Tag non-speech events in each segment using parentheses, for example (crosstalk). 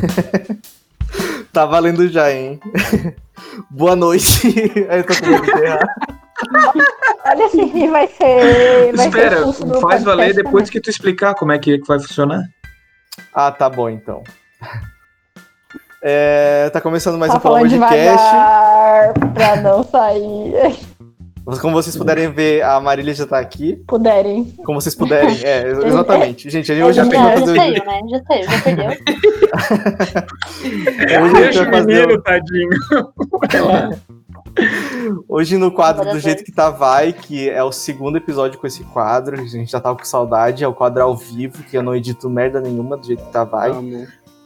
(laughs) tá valendo já, hein? (laughs) Boa noite. (laughs) Aí tô com medo de errar. Olha assim, vai ser. Vai Espera, ser faz valer depois que tu explicar como é que vai funcionar. Ah, tá bom então. É, tá começando mais Tá um falando de Cast. pra não sair. Como vocês puderem ver, a Marília já tá aqui. Puderem. Como vocês puderem, é, exatamente. Gente, hoje a Ele gente vai já fazer. já saiu, né? Já saiu, já perdeu. Hoje a gente Deixa o fazer. menino, tadinho. Hoje no quadro Agora do jeito que tá vai, que é o segundo episódio com esse quadro, a gente já tava com saudade, é o quadro ao vivo, que eu não edito merda nenhuma do jeito que tá vai.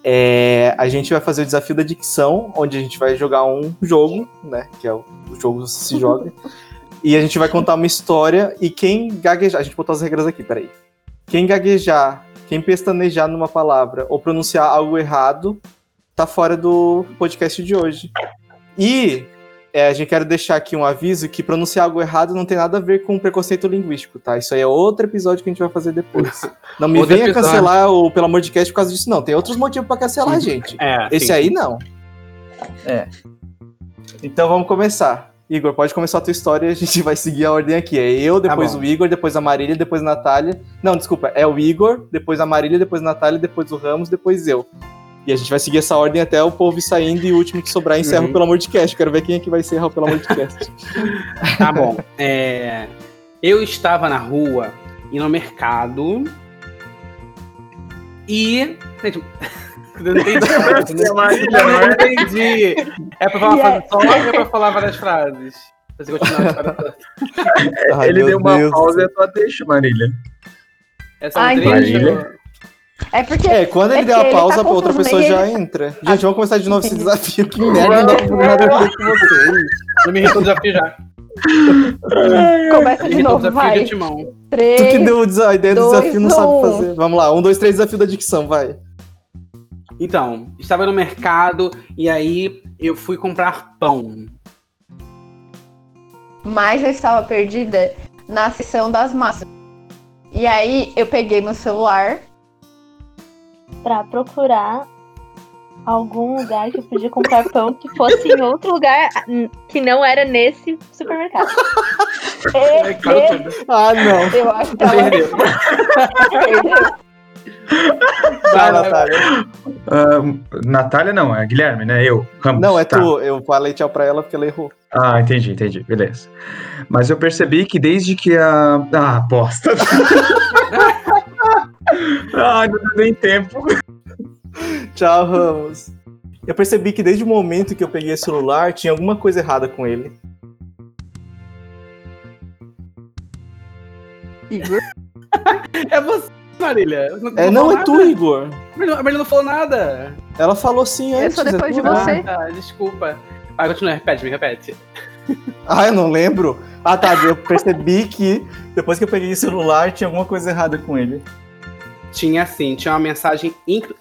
É, a gente vai fazer o desafio da dicção, onde a gente vai jogar um jogo, né, que é o, o jogo se joga, (laughs) e a gente vai contar uma história, e quem gaguejar, a gente botou as regras aqui, peraí. Quem gaguejar, quem pestanejar numa palavra, ou pronunciar algo errado, tá fora do podcast de hoje. E é, a gente quer deixar aqui um aviso que pronunciar algo errado não tem nada a ver com preconceito linguístico, tá? Isso aí é outro episódio que a gente vai fazer depois. (laughs) Não me Outro venha episódio. cancelar o Pelo Amor de Cast por causa disso, não. Tem outros motivos pra cancelar a gente. É, Esse sim. aí não. É. Então vamos começar. Igor, pode começar a tua história e a gente (laughs) vai seguir a ordem aqui. É eu, depois bom. o Igor, depois a Marília, depois a Natália. Não, desculpa, é o Igor, depois a Marília, depois a Natália, depois o Ramos, depois eu. E a gente vai seguir essa ordem até o povo ir saindo e o último que sobrar encerra Uhum. o Pelo Amor de Cast. Quero ver quem é que vai encerrar o Pelo Amor de Cast. (laughs) (laughs) Tá bom. É, eu estava na rua e no mercado. E. Gente, (laughs) eu não entendi. (laughs) Eu não entendi. É pra falar uma E frase só ou é pra falar várias frases? Pra você continuar a história toda. (laughs) Ai, Ele deu uma Deus. pausa e eu só deixo, Marília. Essa Ah, é entendi. trecho. É porque. É, quando ele É der a ele pausa, tá a outra pessoa já ele- entra. Gente, vamos começar de novo esse desafio. Que merda, não dá pra nada a ver com vocês. Eu me irritou o desafio já. Começa Me de novo, desafio de vai. timão. Tu que Três. deu a ideia do dois, desafio não sabe um. fazer. Vamos lá, um, dois, três, desafio da dicção, vai. Então, estava no mercado e aí eu fui comprar pão. Mas eu estava perdida na seção das massas. E aí eu peguei meu celular. Pra procurar algum lugar que eu podia comprar pão que fosse em outro lugar hum, que não era nesse supermercado. E, (laughs) É, e-. Ah, não. eu acho que ela Perdeu. perdeu. Vai, Natália. Ah, Natália não, é Guilherme, né? Eu. Ramos. Não, é Tá. tu. Eu falei tchau pra ela porque ela errou. Ah, entendi, entendi. Beleza. Mas eu percebi que desde que a. Ah, aposta. ah, (laughs) não deu nem tempo. (laughs) Tchau, Ramos. Eu percebi que desde o momento que eu peguei o celular, tinha alguma coisa errada com ele. Igor. (laughs) É você, Marília. É, não, falou é tu, nada. Igor. A Marília- não falou nada. Ela falou sim Eu antes. sou depois é de você. Ah, tá, desculpa. Vai, continua, repete, me repete. (laughs) Ah, eu não lembro. Ah, tá. Eu percebi que depois que eu peguei o celular, tinha alguma coisa errada com ele. Tinha sim, tinha uma mensagem incrível.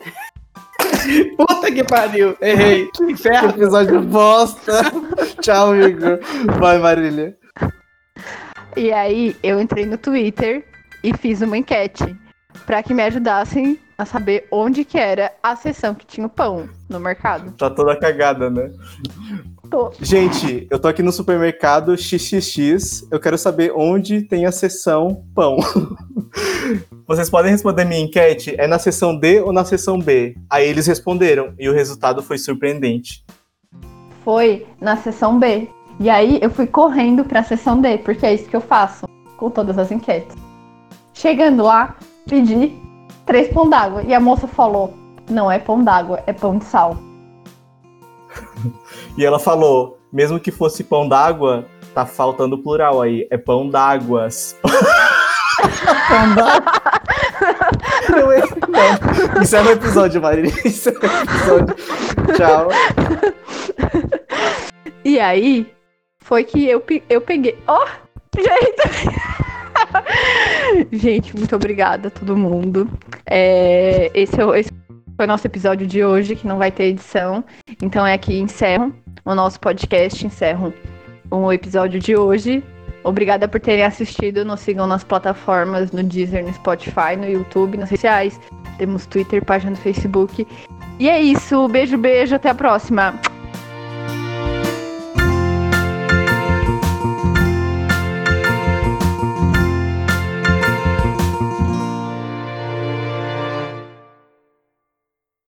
(laughs) Puta que pariu, errei. Que (laughs) Que inferno. episódio bosta. (laughs) Tchau, Igor. Vai, Marília. E aí eu entrei no Twitter e fiz uma enquete pra que me ajudassem a saber onde que era a seção que tinha o pão no mercado. Tá toda cagada, né? Tô. Gente, eu tô aqui no supermercado XXX. Eu quero saber onde tem a seção pão. Vocês podem responder minha enquete? É na seção D ou na seção B? Aí eles responderam e o resultado foi surpreendente. Foi na seção B. E aí eu fui correndo pra seção D, porque é isso que eu faço com todas as enquetes. Chegando lá, pedi três pão d'água. E a moça falou: não é pão d'água, é pão de sal. (laughs) E ela falou: mesmo que fosse pão d'água, tá faltando o plural aí. É pão d'águas. (laughs) Não, não. Isso é no episódio, Marília. Isso é no episódio. Tchau. E aí foi que eu, eu peguei. Ó, gente! (laughs) gente, muito obrigada a todo mundo. É, esse, é esse foi o nosso episódio de hoje, que não vai ter edição. Então é aqui encerro o nosso podcast, encerro o episódio de hoje. Obrigada por terem assistido. Nos sigam nas plataformas, no Deezer, no Spotify, no YouTube, nas redes sociais. Temos Twitter, página no Facebook. E é isso. Beijo, beijo. Até a próxima.